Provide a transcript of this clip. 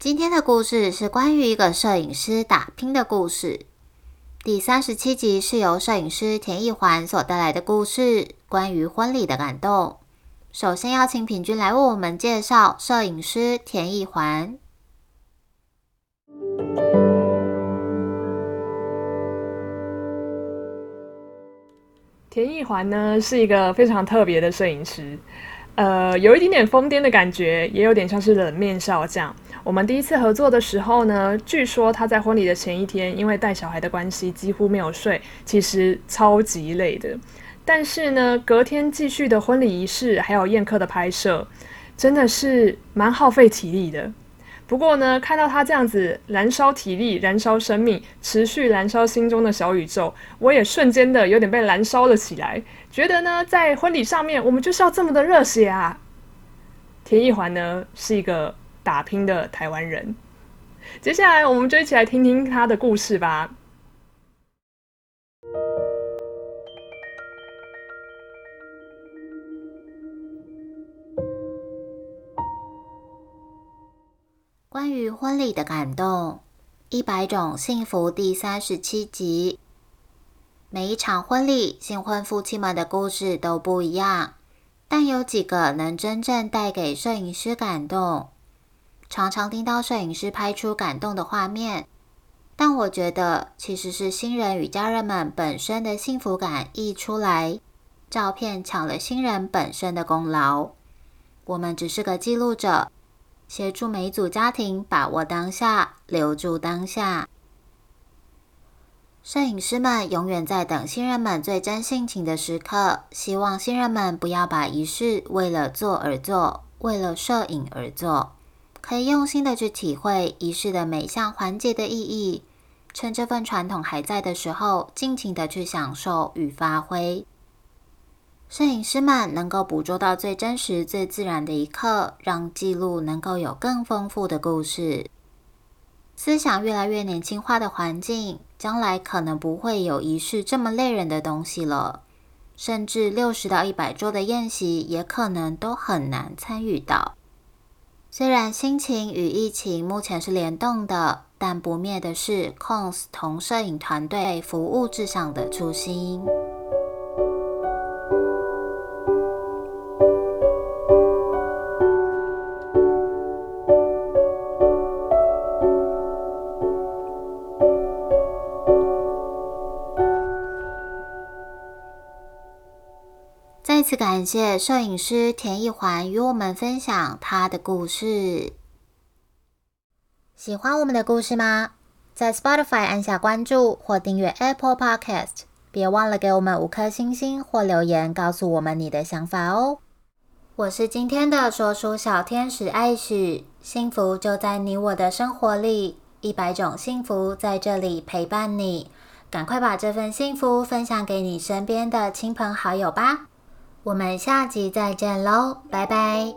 今天的故事是关于一个摄影师打拼的故事。第三十七集是由摄影师田一环所带来的故事，关于婚礼的感动。首先邀请品君来为我们介绍摄影师田一环。田一环呢是一个非常特别的摄影师，呃，有一点点疯癫的感觉，也有点像是冷面少将。我们第一次合作的时候呢，据说他在婚礼的前一天，因为带小孩的关系几乎没有睡，其实超级累的。但是呢，隔天继续的婚礼仪式还有宴客的拍摄，真的是蛮耗费体力的。不过呢，看到他这样子燃烧体力、燃烧生命、持续燃烧心中的小宇宙，我也瞬间的有点被燃烧了起来。觉得呢，在婚礼上面，我们就是要这么的热血啊！田一环呢，是一个。打拼的台湾人，接下来我们就一起来听听他的故事吧。关于婚礼的感动，一百种幸福第三十七集。每一场婚礼，新婚夫妻们的故事都不一样，但有几个能真正带给摄影师感动。常常听到摄影师拍出感动的画面，但我觉得其实是新人与家人们本身的幸福感溢出来，照片抢了新人本身的功劳。我们只是个记录者，协助每组家庭把握当下，留住当下。摄影师们永远在等新人们最真性情的时刻，希望新人们不要把仪式为了做而做，为了摄影而做。可以用心的去体会仪式的每项环节的意义，趁这份传统还在的时候，尽情的去享受与发挥。摄影师们能够捕捉到最真实、最自然的一刻，让记录能够有更丰富的故事。思想越来越年轻化的环境，将来可能不会有仪式这么累人的东西了，甚至六十到一百桌的宴席，也可能都很难参与到。虽然心情与疫情目前是联动的，但不灭的是 Cons 同摄影团队服务至上的初心。再次感谢摄影师田一环与我们分享他的故事。喜欢我们的故事吗？在 Spotify 按下关注或订阅 Apple Podcast，别忘了给我们五颗星星或留言，告诉我们你的想法哦。我是今天的说书小天使艾许，幸福就在你我的生活里，一百种幸福在这里陪伴你。赶快把这份幸福分享给你身边的亲朋好友吧。我们下集再见喽，拜拜。